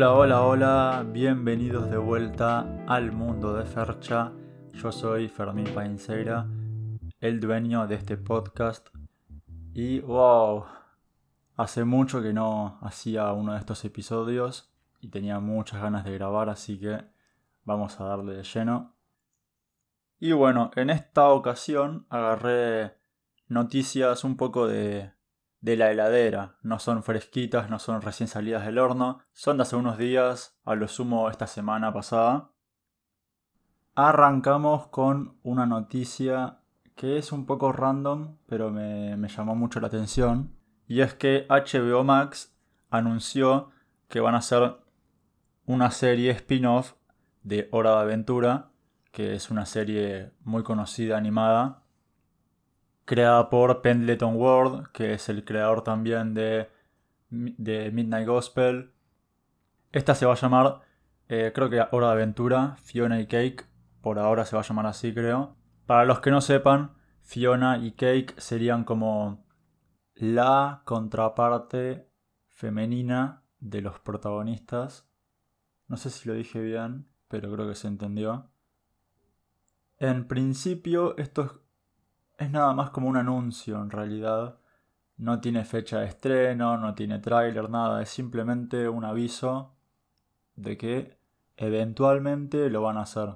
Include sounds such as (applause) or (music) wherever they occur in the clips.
Hola, hola, hola, bienvenidos de vuelta al mundo de Fercha. Yo soy Fermín Painceira, el dueño de este podcast. Y wow, hace mucho que no hacía uno de estos episodios y tenía muchas ganas de grabar, así que vamos a darle de lleno. Y bueno, en esta ocasión agarré noticias un poco de de la heladera. No son fresquitas, no son recién salidas del horno, son de hace unos días, a lo sumo esta semana pasada. Arrancamos con una noticia que es un poco random, pero me, me llamó mucho la atención. Y es que HBO Max anunció que van a hacer una serie spin-off de Hora de Aventura, que es una serie muy conocida animada creada por Pendleton Ward, que es el creador también de, de Midnight Gospel. Esta se va a llamar, eh, creo que Hora de Aventura, Fiona y Cake, por ahora se va a llamar así creo. Para los que no sepan, Fiona y Cake serían como la contraparte femenina de los protagonistas. No sé si lo dije bien, pero creo que se entendió. En principio, estos es nada más como un anuncio en realidad. No tiene fecha de estreno, no tiene tráiler, nada. Es simplemente un aviso de que eventualmente lo van a hacer.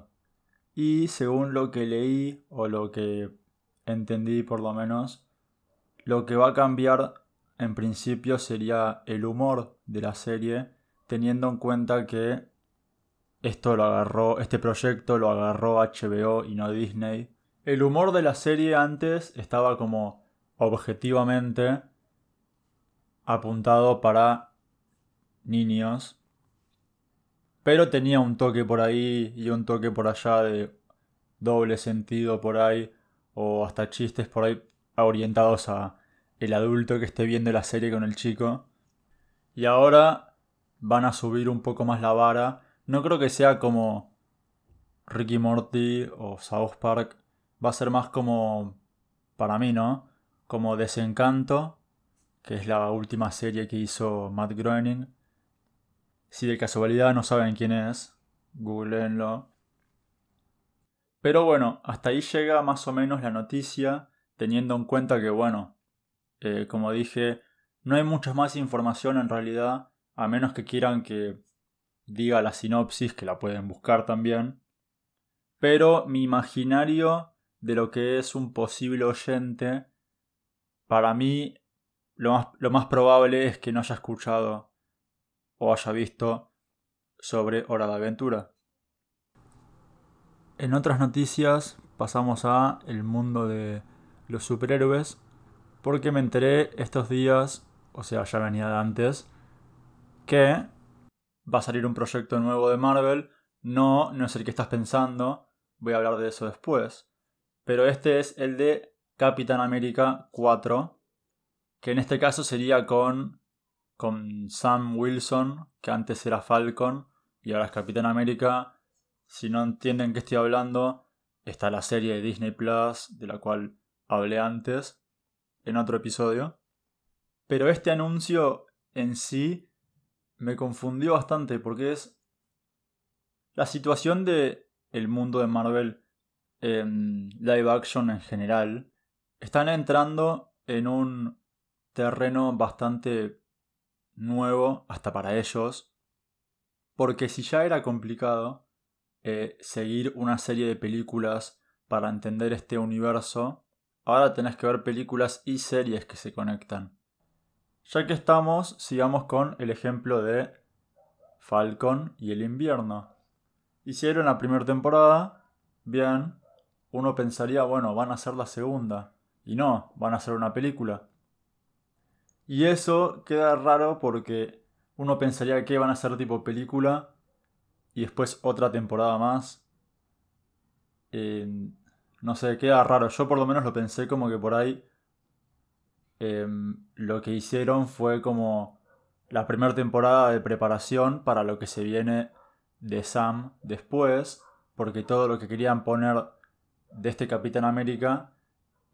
Y según lo que leí o lo que entendí por lo menos, lo que va a cambiar en principio sería el humor de la serie, teniendo en cuenta que esto lo agarró, este proyecto lo agarró HBO y no Disney el humor de la serie antes estaba como objetivamente apuntado para niños. Pero tenía un toque por ahí y un toque por allá de doble sentido por ahí. O hasta chistes por ahí orientados a el adulto que esté viendo la serie con el chico. Y ahora van a subir un poco más la vara. No creo que sea como Ricky Morty o South Park va a ser más como, para mí, ¿no? Como Desencanto, que es la última serie que hizo Matt Groening. Si de casualidad no saben quién es, googleenlo. Pero bueno, hasta ahí llega más o menos la noticia, teniendo en cuenta que, bueno, eh, como dije, no hay mucha más información en realidad, a menos que quieran que diga la sinopsis, que la pueden buscar también. Pero mi imaginario de lo que es un posible oyente, para mí lo más, lo más probable es que no haya escuchado o haya visto sobre Hora de Aventura. En otras noticias pasamos a el mundo de los superhéroes porque me enteré estos días, o sea, ya venía de antes, que va a salir un proyecto nuevo de Marvel. No, no es el que estás pensando, voy a hablar de eso después. Pero este es el de Capitán América 4, que en este caso sería con, con Sam Wilson, que antes era Falcon y ahora es Capitán América. Si no entienden qué estoy hablando, está la serie de Disney Plus, de la cual hablé antes, en otro episodio. Pero este anuncio en sí me confundió bastante porque es la situación de el mundo de Marvel live action en general, están entrando en un terreno bastante nuevo hasta para ellos, porque si ya era complicado eh, seguir una serie de películas para entender este universo, ahora tenés que ver películas y series que se conectan. Ya que estamos, sigamos con el ejemplo de Falcon y el invierno. Hicieron la primera temporada, bien, uno pensaría, bueno, van a hacer la segunda. Y no, van a hacer una película. Y eso queda raro porque uno pensaría que van a hacer tipo película y después otra temporada más. no sé, queda raro. Yo por lo menos lo pensé como que por ahí em, lo que hicieron fue como la primera temporada de preparación para lo que se viene de Sam después, porque todo lo que querían poner de este Capitán América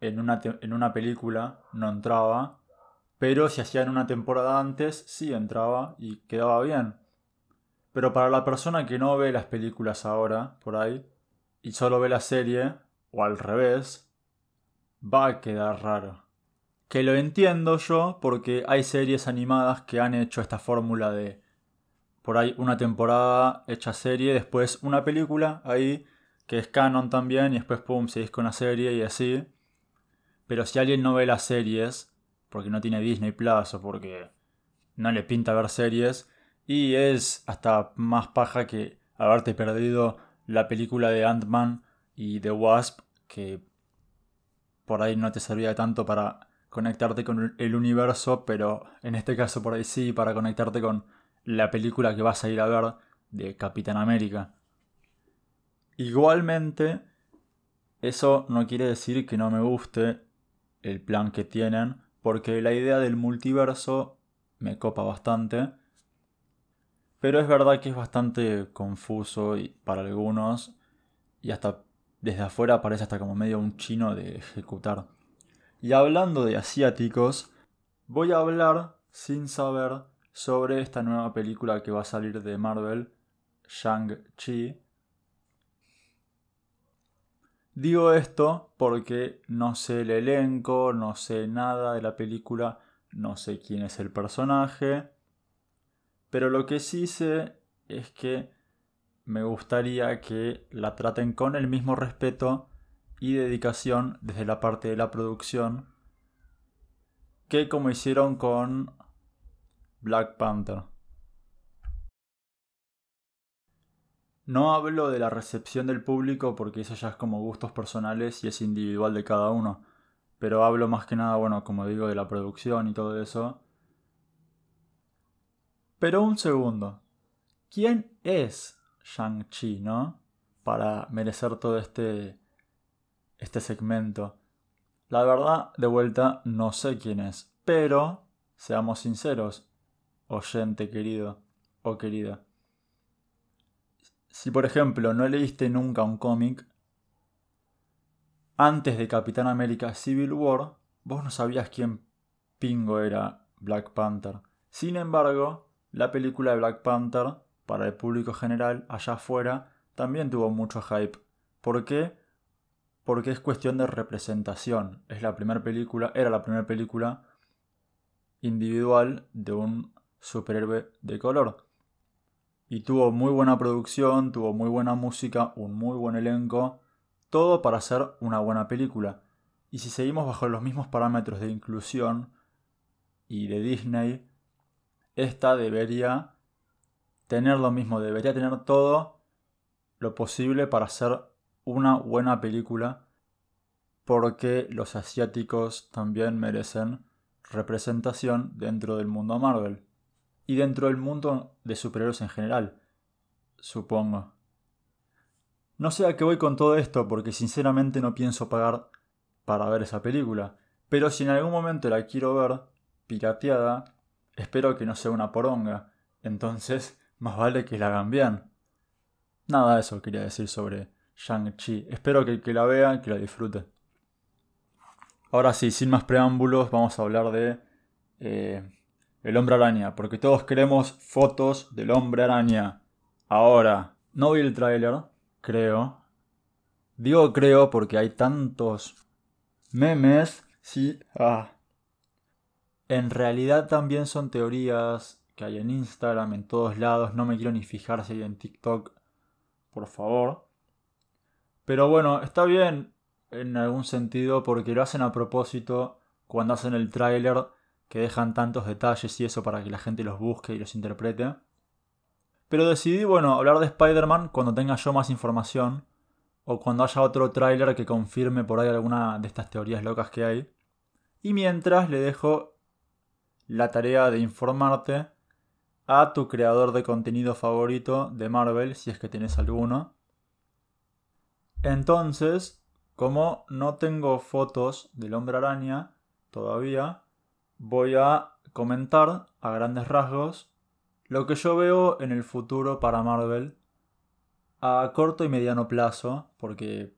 en una, en una película no entraba, pero si hacían una temporada antes sí entraba y quedaba bien. Pero para la persona que no ve las películas ahora, por ahí, y solo ve la serie, o al revés, va a quedar raro. Que lo entiendo yo porque hay series animadas que han hecho esta fórmula de por ahí una temporada hecha serie, después una película ahí que es canon también y después pum, seguís con la serie y así. Pero si alguien no ve las series, porque no tiene Disney Plus o porque no le pinta ver series, y es hasta más paja que haberte perdido la película de Ant-Man y The Wasp, que por ahí no te servía tanto para conectarte con el universo, pero en este caso por ahí sí, para conectarte con la película que vas a ir a ver de Capitán América. Igualmente, eso no quiere decir que no me guste el plan que tienen, porque la idea del multiverso me copa bastante. Pero es verdad que es bastante confuso para algunos y hasta desde afuera parece hasta como medio un chino de ejecutar. Y hablando de asiáticos, voy a hablar sin saber sobre esta nueva película que va a salir de Marvel, Shang-Chi. Digo esto porque no sé el elenco, no sé nada de la película, no sé quién es el personaje, pero lo que sí sé es que me gustaría que la traten con el mismo respeto y dedicación desde la parte de la producción que como hicieron con Black Panther. No hablo de la recepción del público porque eso ya es como gustos personales y es individual de cada uno. Pero hablo más que nada, bueno, como digo, de la producción y todo eso. Pero un segundo. ¿Quién es Shang-Chi, no? Para merecer todo este, este segmento. La verdad, de vuelta, no sé quién es. Pero, seamos sinceros, oyente querido o querida. Si por ejemplo no leíste nunca un cómic, antes de Capitán América Civil War, vos no sabías quién pingo era Black Panther. Sin embargo, la película de Black Panther, para el público general, allá afuera, también tuvo mucho hype. ¿Por qué? Porque es cuestión de representación. Es la primera película, era la primera película individual de un superhéroe de color. Y tuvo muy buena producción, tuvo muy buena música, un muy buen elenco, todo para hacer una buena película. Y si seguimos bajo los mismos parámetros de inclusión y de Disney, esta debería tener lo mismo, debería tener todo lo posible para hacer una buena película, porque los asiáticos también merecen representación dentro del mundo Marvel y dentro del mundo de superhéroes en general, supongo. No sé a qué voy con todo esto porque sinceramente no pienso pagar para ver esa película, pero si en algún momento la quiero ver pirateada, espero que no sea una poronga, entonces (laughs) más vale que la hagan bien. Nada de eso quería decir sobre Shang-Chi, espero que el que la vea, que la disfrute. Ahora sí, sin más preámbulos, vamos a hablar de eh, el hombre araña, porque todos queremos fotos del hombre araña. Ahora, no vi el tráiler, creo. Digo creo porque hay tantos memes. Sí, ah. En realidad también son teorías que hay en Instagram, en todos lados. No me quiero ni fijar si hay en TikTok, por favor. Pero bueno, está bien en algún sentido porque lo hacen a propósito cuando hacen el tráiler que dejan tantos detalles y eso para que la gente los busque y los interprete. Pero decidí, bueno, hablar de Spider-Man cuando tenga yo más información o cuando haya otro tráiler que confirme por ahí alguna de estas teorías locas que hay. Y mientras le dejo la tarea de informarte a tu creador de contenido favorito de Marvel, si es que tienes alguno. Entonces, como no tengo fotos del hombre araña todavía, voy a comentar a grandes rasgos lo que yo veo en el futuro para Marvel a corto y mediano plazo, porque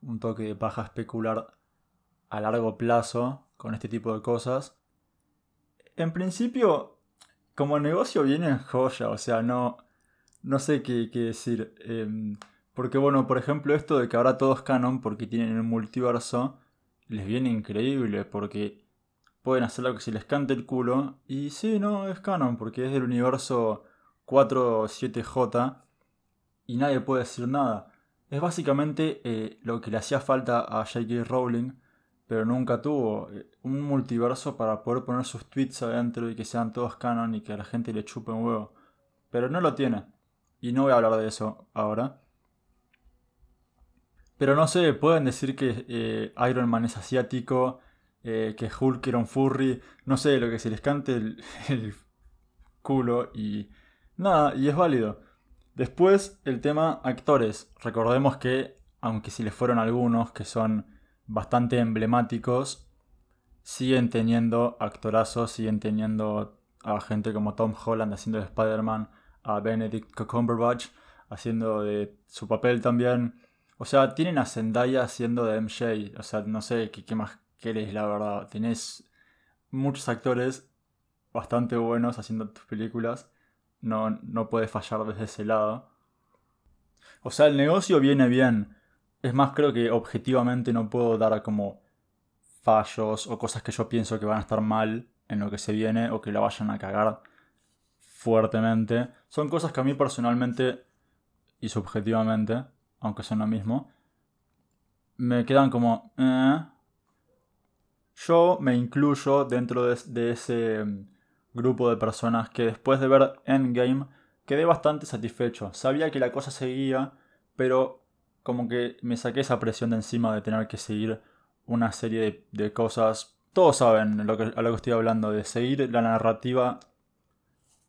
un toque de paja especular a largo plazo con este tipo de cosas. En principio, como negocio viene en joya, o sea, no, no sé qué, decir. Em, porque bueno, por ejemplo, esto de que ahora todo es canon porque tienen el multiverso, les viene increíble porque pueden hacer lo que se les cante el culo. Y sí, no, es canon porque es del universo 47J y nadie puede decir nada. Es básicamente eh, lo que le hacía falta a J.K. Rowling, pero nunca tuvo eh, un multiverso para poder poner sus tweets adentro y que sean todos canon y que a la gente le chupe un huevo. Pero no lo tiene. Y no voy a hablar de eso ahora. Pero no sé, pueden decir que eh, Iron Man es asiático, que Hulk era un furry, no sé, lo que se les cante (laughs) el, culo y nada, y es válido. Después, el tema actores. Recordemos que, aunque si les fueron algunos que son bastante emblemáticos, siguen teniendo actorazos, siguen teniendo a gente como Tom Holland haciendo de Spider-Man, a Benedict Cumberbatch haciendo de su papel también. O sea, tienen a Zendaya haciendo de MJ. O sea, no sé qué más querés, la verdad. Tenés muchos actores bastante buenos haciendo tus películas no, no puede fallar desde ese lado. O sea, el negocio viene bien. Es más, creo que objetivamente no puedo dar como fallos o cosas que yo pienso que van a estar mal en lo que se viene o que la vayan a cagar fuertemente. Son cosas que a mí personalmente y subjetivamente, aunque son lo mismo, me quedan como... Eh". Yo me incluyo dentro de ese grupo de personas que después de ver Endgame quedé bastante satisfecho. Sabía que la cosa seguía, pero como que me saqué esa presión de encima de tener que seguir una serie de, cosas. Todos saben lo que, a lo que estoy hablando, de seguir la narrativa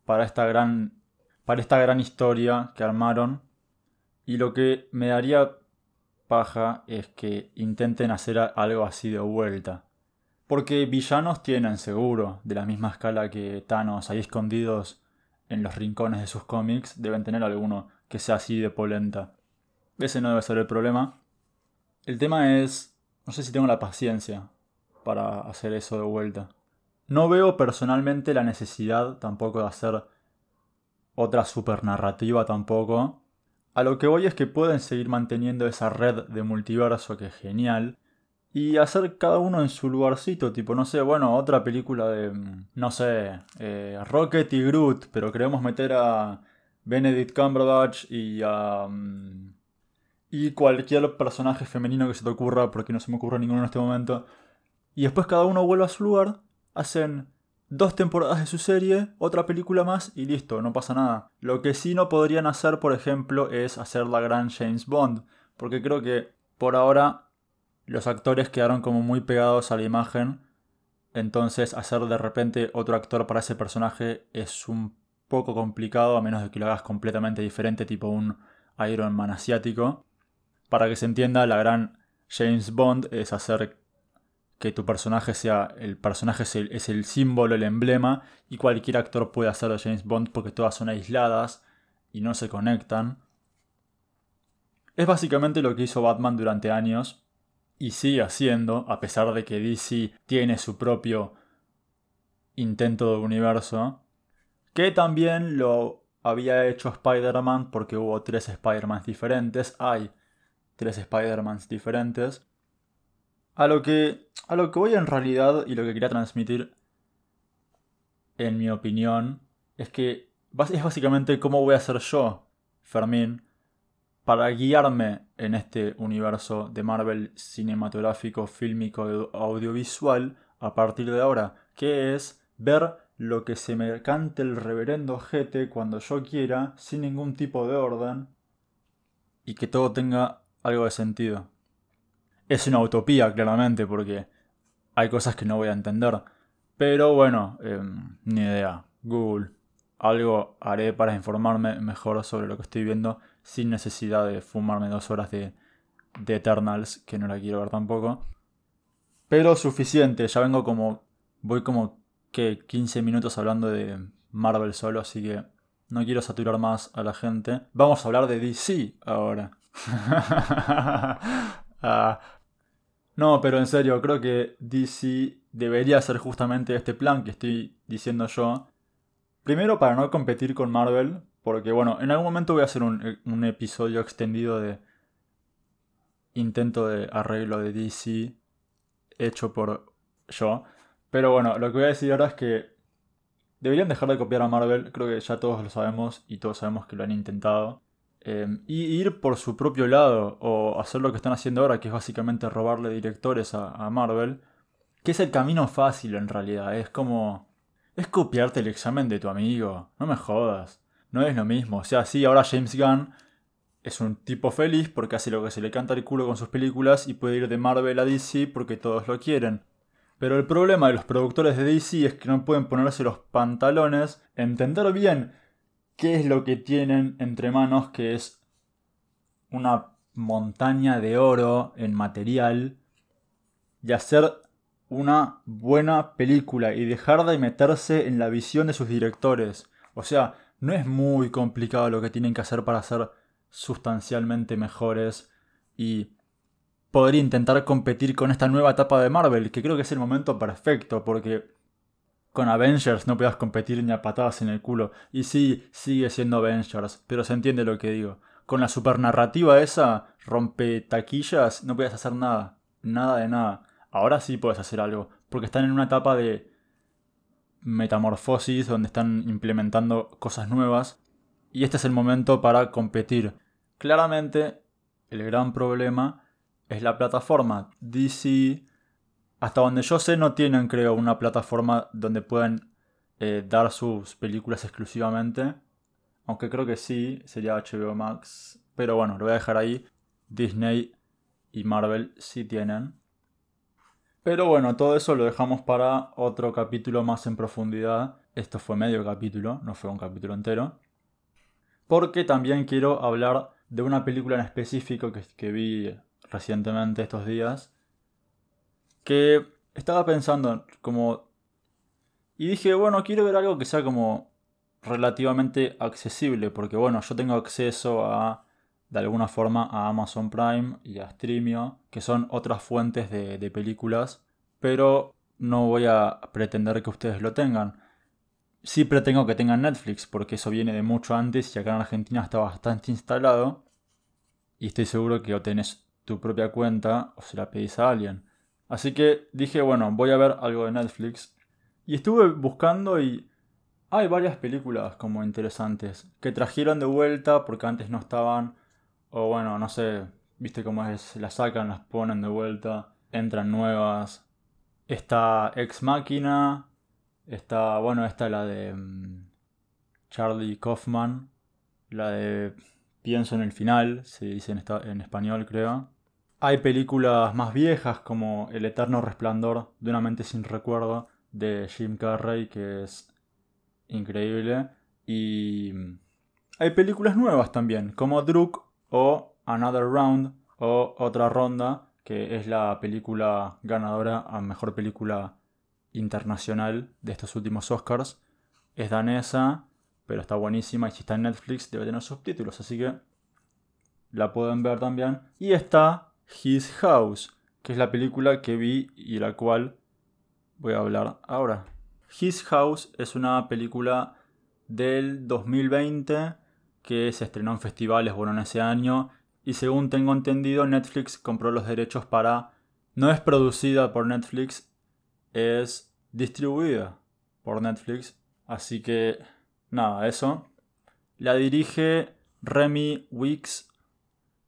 para esta gran, para esta gran historia que armaron. Y lo que me daría paja es que intenten hacer algo así de vuelta. Porque villanos tienen seguro, de la misma escala que Thanos, ahí escondidos en los rincones de sus cómics, deben tener alguno que sea así de polenta. Ese no debe ser el problema. El tema es, no sé si tengo la paciencia para hacer eso de vuelta. No veo personalmente la necesidad tampoco de hacer otra super narrativa tampoco. A lo que voy es que pueden seguir manteniendo esa red de multiverso que es genial, y hacer cada uno en su lugarcito, tipo, no sé, bueno, otra película de, mm, no sé, eh, Rocket y Groot, pero queremos meter a Benedict Cumberbatch y a... Mm, y cualquier personaje femenino que se te ocurra, porque no se me ocurre ninguno en este momento. Y después cada uno vuelve a su lugar, hacen dos temporadas de su serie, otra película más y listo, no pasa nada. Lo que sí no podrían hacer, por ejemplo, es hacer la gran James Bond, porque creo que por ahora los actores quedaron como muy pegados a la imagen. Entonces hacer de repente otro actor para ese personaje es un poco complicado a menos de que lo hagas completamente diferente, tipo un Iron Man asiático. Para que se entienda, la gran James Bond es hacer que tu personaje sea. El personaje es el, símbolo, el emblema, y cualquier actor puede hacerlo James Bond porque todas son aisladas y no se conectan. Es básicamente lo que hizo Batman durante años, y sigue haciendo, a pesar de que DC tiene su propio intento de universo, que también lo había hecho Spider-Man porque hubo tres Spider-Man diferentes, hay tres Spider-Man diferentes. A lo que a lo que voy en realidad y lo que quería transmitir en mi opinión es que es básicamente cómo voy a ser yo, Fermín, para guiarme en este universo de Marvel cinematográfico, fílmico, audiovisual a partir de ahora, que es ver lo que se me cante el reverendo jete cuando yo quiera, sin ningún tipo de orden, y que todo tenga algo de sentido. Es una utopía, claramente, porque hay cosas que no voy a entender. Pero bueno, em, ni idea. Google. Algo haré para informarme mejor sobre lo que estoy viendo sin necesidad de fumarme dos horas de, de Eternals, que no la quiero ver tampoco. Pero suficiente, ya vengo como. Voy como que 15 minutos hablando de Marvel solo, así que no quiero saturar más a la gente. Vamos a hablar de DC ahora. (laughs) Ah. no, pero en serio, creo que DC debería hacer justamente este plan que estoy diciendo yo. Primero para no competir con Marvel, porque bueno, en algún momento voy a hacer un, episodio extendido de intento de arreglo de DC hecho por yo. Pero bueno, lo que voy a decir ahora es que deberían dejar de copiar a Marvel, creo que ya todos lo sabemos y todos sabemos que lo han intentado. Em, y ir por su propio lado o hacer lo que están haciendo ahora, que es básicamente robarle directores a, Marvel, que es el camino fácil en realidad, es como... Es copiarte el examen de tu amigo, no me jodas, no es lo mismo, o sea, sí, ahora James Gunn es un tipo feliz porque hace lo que se le canta el culo con sus películas y puede ir de Marvel a DC porque todos lo quieren. Pero el problema de los productores de DC es que no pueden ponerse los pantalones, entender bien qué es lo que tienen entre manos, que es una montaña de oro en material, y hacer una buena película y dejar de meterse en la visión de sus directores. O sea, no es muy complicado lo que tienen que hacer para ser sustancialmente mejores y poder intentar competir con esta nueva etapa de Marvel, que creo que es el momento perfecto, porque con Avengers no puedas competir ni a patadas en el culo. Y sí, sigue siendo Avengers, pero se entiende lo que digo. Con la supernarrativa esa, rompe taquillas, no puedes hacer nada. Nada de nada. Ahora sí puedes hacer algo, porque están en una etapa de metamorfosis donde están implementando cosas nuevas. Y este es el momento para competir. Claramente, el gran problema es la plataforma. DC, hasta donde yo sé, no tienen, creo, una plataforma donde puedan eh, dar sus películas exclusivamente. Aunque creo que sí, sería HBO Max. Pero bueno, lo voy a dejar ahí. Disney y Marvel sí tienen. Pero bueno, todo eso lo dejamos para otro capítulo más en profundidad. Esto fue medio capítulo, no fue un capítulo entero. Porque también quiero hablar de una película en específico que, vi recientemente estos días, que estaba pensando como... Y dije, bueno, quiero ver algo que sea como relativamente accesible, porque bueno, yo tengo acceso a, de alguna forma, a Amazon Prime y a Streamio, que son otras fuentes de, de películas, pero no voy a pretender que ustedes lo tengan. Sí pretendo que tengan Netflix, porque eso viene de mucho antes y acá en Argentina está bastante instalado. Y estoy seguro que o tenés tu propia cuenta o se la pedís a alguien. Así que dije, bueno, voy a ver algo de Netflix. Y estuve buscando y hay varias películas como interesantes que trajeron de vuelta porque antes no estaban. O bueno, no sé, viste cómo es, las sacan, las ponen de vuelta, entran nuevas. Está Ex Máquina, Está, bueno, esta la de mm, Charlie Kaufman, la de Pienso en el final, se dice en, en español creo. Hay películas más viejas como El eterno resplandor de una mente sin recuerdo de Jim Carrey que es increíble. Y mm, hay películas nuevas también como Druk o Another Round o Otra Ronda que es la película ganadora a mejor película internacional de estos últimos Oscars. Es danesa, pero está buenísima y si está en Netflix debe tener subtítulos, así que la pueden ver también. Y está His House, que es la película que vi y la cual voy a hablar ahora. His House es una película del 2020 que se estrenó en festivales, bueno, en ese año. Y según tengo entendido, Netflix compró los derechos para... No es producida por Netflix, es distribuida por Netflix. Así que nada, eso. La dirige Remy Weeks,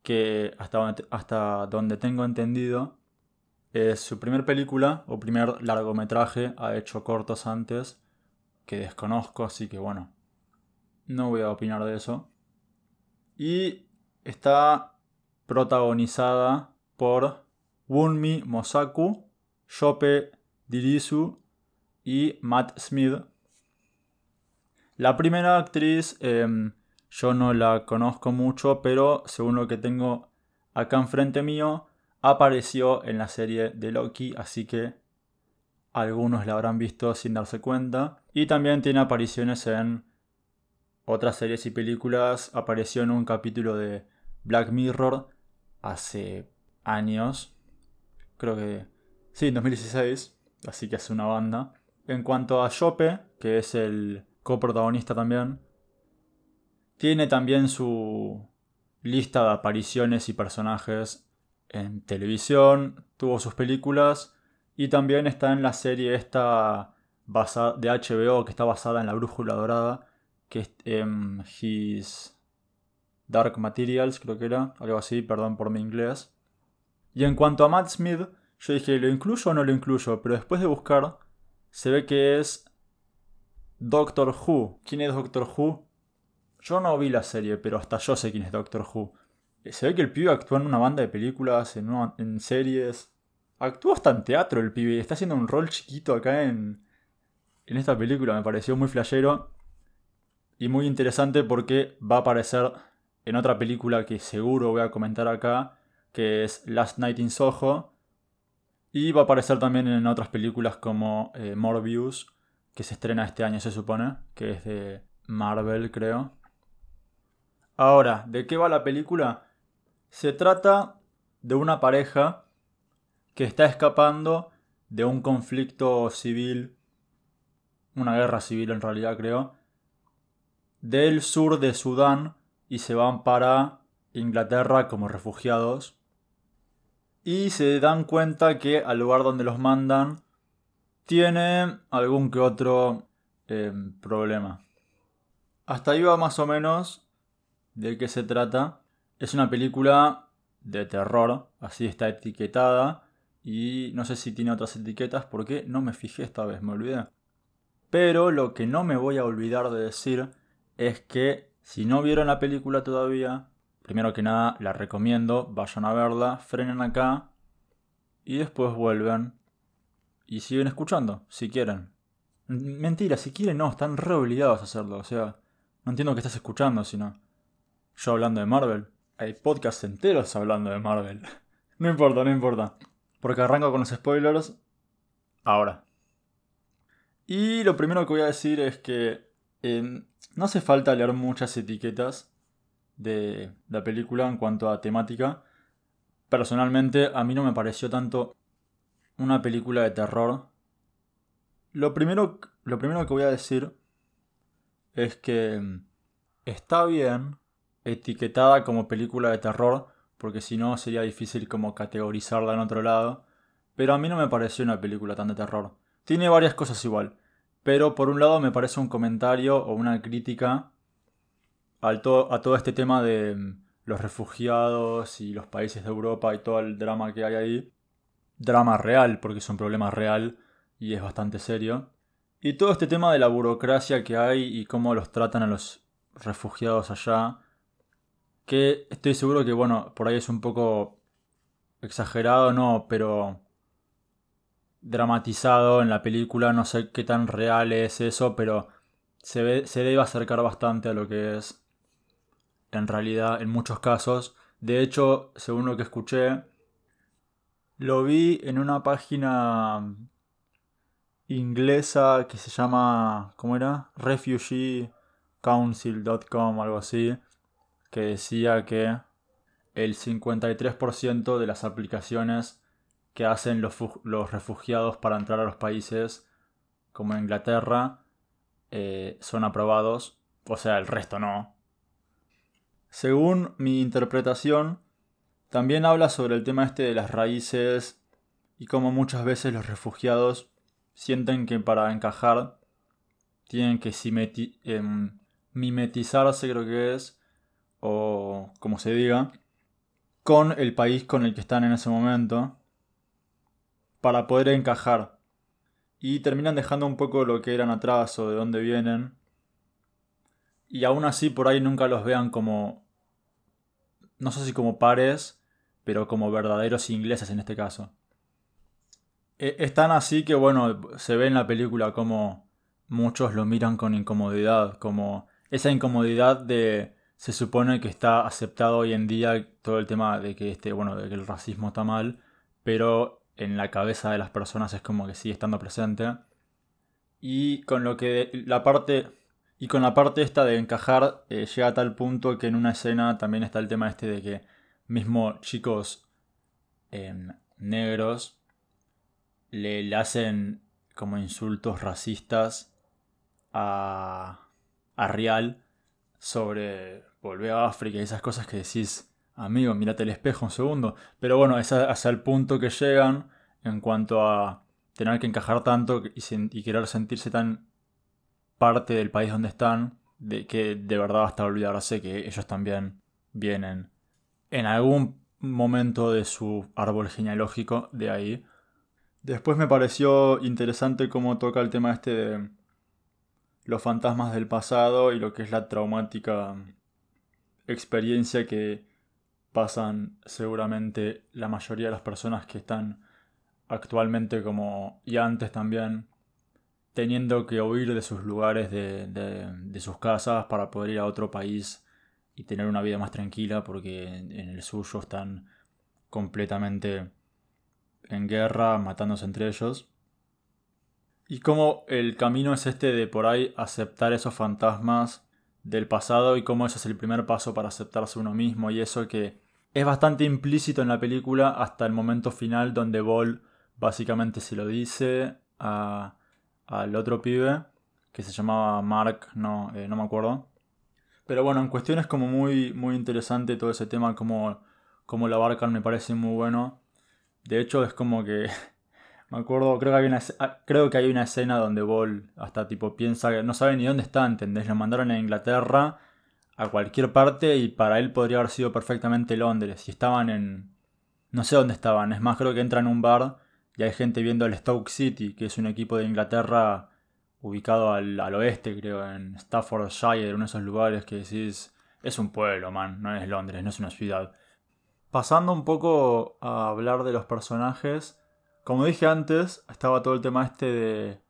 que hasta donde, hasta donde tengo entendido es su primer película o primer largometraje. Ha hecho cortos antes que desconozco, así que bueno, no voy a opinar de eso. Y está protagonizada por Wunmi Mosaku, Shope Dirisu y Matt Smith. La primera actriz em, yo no la conozco mucho, pero según lo que tengo acá enfrente mío, apareció en la serie de Loki, así que algunos la habrán visto sin darse cuenta. Y también tiene apariciones en otras series y películas. Apareció en un capítulo de Black Mirror hace años. Creo que... Sí, en 2016. Así que hace una banda. En cuanto a Jope, que es el coprotagonista también. Tiene también su lista de apariciones y personajes en televisión, tuvo sus películas y también está en la serie esta de HBO que está basada en la Brújula Dorada, que em, His Dark Materials, creo que era, algo así, perdón por mi inglés. Y en cuanto a Matt Smith, yo dije, ¿lo incluyo o no lo incluyo? Pero después de buscar, se ve que es Doctor Who. ¿Quién es Doctor Who? Yo no vi la serie, pero hasta yo sé quién es Doctor Who. Se ve que el pibe actúa en una banda de películas, en, series. Actúa hasta en teatro el pibe. Está haciendo un rol chiquito acá en, en esta película. Me pareció muy flashero. Y muy interesante porque va a aparecer en otra película que seguro voy a comentar acá. Que es Last Night in Soho. Y va a aparecer también en otras películas como eh, Morbius. Que se estrena este año se supone. Que es de Marvel creo. Ahora, ¿de qué va la película? Se trata de una pareja que está escapando de un conflicto civil, una guerra civil en realidad creo, del sur de Sudán y se van para Inglaterra como refugiados. Y se dan cuenta que al lugar donde los mandan tiene algún que otro eh, problema. Hasta ahí va más o menos de qué se trata. Es una película de terror, así está etiquetada. Y no sé si tiene otras etiquetas porque no me fijé esta vez, me olvidé. Pero lo que no me voy a olvidar de decir es que si no vieron la película todavía, primero que nada la recomiendo, vayan a verla, frenen acá y después vuelven y siguen escuchando, si quieren. Mentira, si quieren no, están re obligados a hacerlo, o sea, no entiendo que estás escuchando, sino yo hablando de Marvel. Hay podcasts enteros hablando de Marvel. (laughs) no importa, no importa. Porque arranco con los spoilers ahora. Y lo primero que voy a decir es que em, no hace falta leer muchas etiquetas de la película en cuanto a temática. Personalmente a mí no me pareció tanto una película de terror. Lo primero, lo primero que voy a decir es que em, está bien etiquetada como película de terror, porque si no sería difícil como categorizarla en otro lado. Pero a mí no me pareció una película tan de terror. Tiene varias cosas igual. Pero por un lado me parece un comentario o una crítica a todo este tema de mm, los refugiados y los países de Europa y todo el drama que hay ahí. Drama real, porque es un problema real y es bastante serio. Y todo este tema de la burocracia que hay y cómo los tratan a los refugiados allá que estoy seguro que, bueno, por ahí es un poco exagerado, no, pero dramatizado en la película, no sé qué tan real es eso, pero se, se debe acercar bastante a lo que es en realidad en muchos casos. De hecho, según lo que escuché, lo vi en una página inglesa que se llama, ¿cómo era? refugeecouncil.com, algo así que decía que el 53% de las aplicaciones que hacen los, refugiados para entrar a los países como Inglaterra eh, son aprobados, o sea, el resto no. Según mi interpretación, también habla sobre el tema este de las raíces y cómo muchas veces los refugiados sienten que para encajar tienen que em, mimetizarse, creo que es, o como se diga, con el país con el que están en ese momento para poder encajar. Y terminan dejando un poco lo que eran atrás o de dónde vienen. Y aún así por ahí nunca los vean como, no sé si como pares, pero como verdaderos ingleses en este caso. E, están así que bueno, se ve en la película como muchos lo miran con incomodidad, como esa incomodidad de se supone que está aceptado hoy en día todo el tema de que este, bueno, de que el racismo está mal, pero en la cabeza de las personas es como que sigue estando presente. Y con lo que la parte y con la parte esta de encajar eh, llega a tal punto que en una escena también está el tema este de que mismo chicos em, negros le, hacen como insultos racistas a, a Real sobre volver a África y esas cosas que decís, amigo, mírate el espejo un segundo. Pero bueno, es hasta el punto que llegan en cuanto a tener que encajar tanto y, querer sentirse tan parte del país donde están, de que de verdad hasta olvidarse que ellos también vienen en algún momento de su árbol genealógico de ahí. Después me pareció interesante cómo toca el tema este de los fantasmas del pasado y lo que es la traumática experiencia que pasan seguramente la mayoría de las personas que están actualmente como y antes también teniendo que huir de sus lugares, de, de, sus casas para poder ir a otro país y tener una vida más tranquila porque en el suyo están completamente en guerra, matándose entre ellos. Y como el camino es este de por ahí aceptar esos fantasmas del pasado y cómo ese es el primer paso para aceptarse uno mismo y eso que es bastante implícito en la película hasta el momento final donde Ball básicamente se lo dice al otro pibe que se llamaba Mark, no, eh, no me acuerdo. Pero bueno, en cuestión es como muy, muy interesante todo ese tema, como, como lo abarcan, me parece muy bueno. De hecho, es como que (laughs) Me acuerdo, creo que hay una, ah, creo que hay una escena donde Ball hasta tipo piensa que no sabe ni dónde está, ¿entendés? Lo mandaron a Inglaterra, a cualquier parte, y para él podría haber sido perfectamente Londres. Y estaban en... No sé dónde estaban, es más, creo que entran en un bar y hay gente viendo el Stoke City, que es un equipo de Inglaterra ubicado al, al oeste, creo, en Staffordshire, uno de esos lugares que decís... Es un pueblo, man, no es Londres, no es una ciudad. Pasando un poco a hablar de los personajes, como dije antes, estaba todo el tema este de.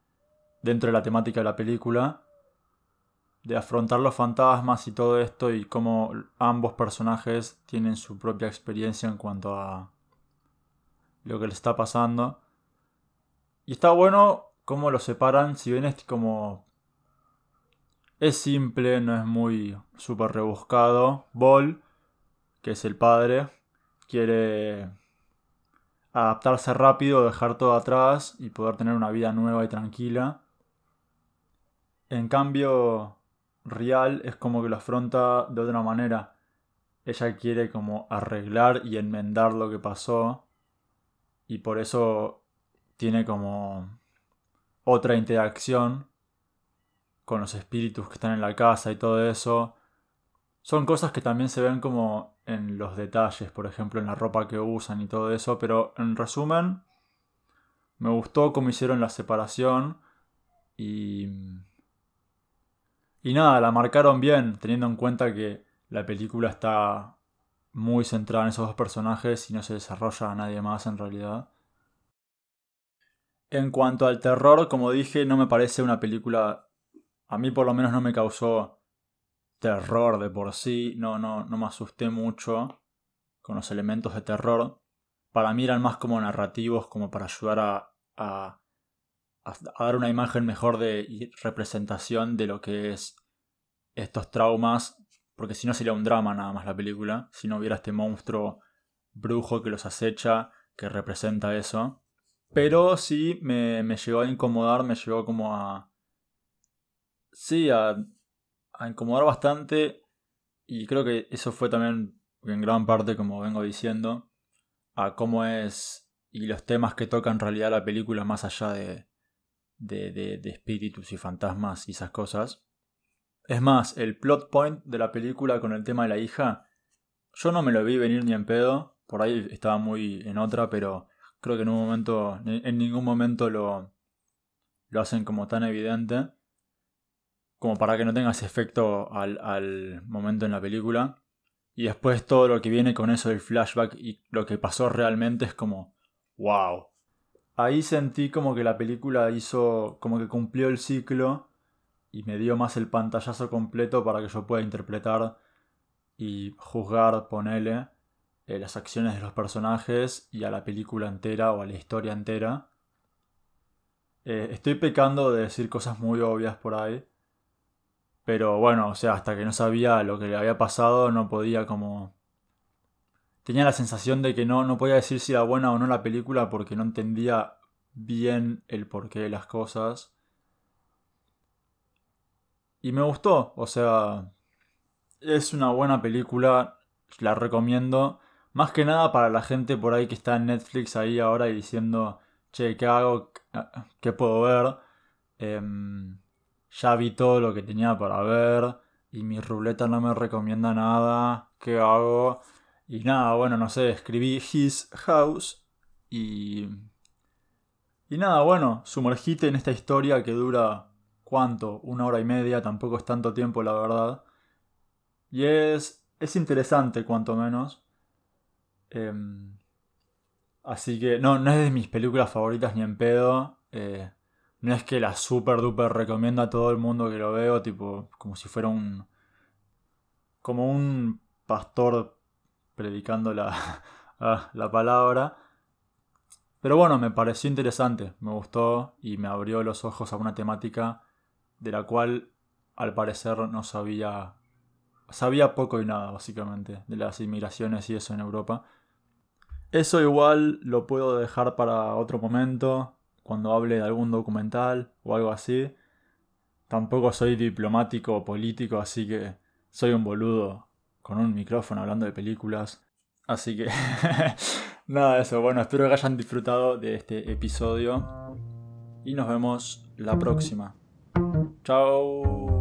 dentro de la temática de la película. De afrontar los fantasmas y todo esto y cómo ambos personajes tienen su propia experiencia en cuanto a lo que les está pasando. Y está bueno cómo lo separan, si bien es como... Es simple, no es muy súper rebuscado. Ball, que es el padre, quiere adaptarse rápido, dejar todo atrás y poder tener una vida nueva y tranquila. En cambio, Real es como que lo afronta de otra manera. Ella quiere como arreglar y enmendar lo que pasó y por eso tiene como otra interacción con los espíritus que están en la casa y todo eso. Son cosas que también se ven como en los detalles, por ejemplo, en la ropa que usan y todo eso, pero en resumen, me gustó cómo hicieron la separación y... Y nada, la marcaron bien, teniendo en cuenta que la película está muy centrada en esos dos personajes y no se desarrolla a nadie más en realidad. En cuanto al terror, como dije, no me parece una película... A mí por lo menos no me causó terror de por sí, no, no, no me asusté mucho con los elementos de terror. Para mí eran más como narrativos, como para ayudar a, a, a dar una imagen mejor de representación de lo que es estos traumas, porque si no sería un drama nada más la película, si no hubiera este monstruo brujo que los acecha, que representa eso. Pero sí me, me llegó a incomodar, me llegó como a... Sí, a a incomodar bastante y creo que eso fue también en gran parte, como vengo diciendo, a cómo es y los temas que toca en realidad la película más allá de, de, de, espíritus y fantasmas y esas cosas. Es más, el plot point de la película con el tema de la hija, yo no me lo vi venir ni en pedo, por ahí estaba muy en otra, pero creo que en un momento, en ningún momento lo, lo hacen como tan evidente como para que no tenga ese efecto al, momento en la película. Y después todo lo que viene con eso del flashback y lo que pasó realmente es como, wow. Ahí sentí como que la película hizo, como que cumplió el ciclo y me dio más el pantallazo completo para que yo pueda interpretar y juzgar, ponele, eh, las acciones de los personajes y a la película entera o a la historia entera. Eh, estoy pecando de decir cosas muy obvias por ahí. Pero bueno, o sea, hasta que no sabía lo que le había pasado, no podía como... Tenía la sensación de que no, no podía decir si era buena o no la película porque no entendía bien el porqué de las cosas. y me gustó, o sea, es una buena película, la recomiendo. Más que nada para la gente por ahí que está en Netflix ahí ahora y diciendo, che, ¿qué hago? ¿Qué puedo ver? Em, ya vi todo lo que tenía para ver y mi ruleta no me recomienda nada. ¿Qué hago? Y nada, bueno, no sé, escribí His House y... Y nada, bueno, sumergite en esta historia que dura... ¿Cuánto? Una hora y media, tampoco es tanto tiempo, la verdad. Y es... Es interesante, cuanto menos. Em, así que no, no es de mis películas favoritas ni en pedo. Eh, no es que la super duper recomiendo a todo el mundo que lo veo, tipo, como si fuera un. como un pastor predicando la, (laughs) ah, la palabra. Pero bueno, me pareció interesante, me gustó y me abrió los ojos a una temática de la cual al parecer no sabía. Sabía poco y nada, básicamente, de las inmigraciones y eso en Europa. Eso igual lo puedo dejar para otro momento, cuando hable de algún documental o algo así. Tampoco soy diplomático o político, así que soy un boludo con un micrófono hablando de películas. Así que (laughs) nada de eso. Bueno, espero que hayan disfrutado de este episodio. Y nos vemos la próxima. Chao.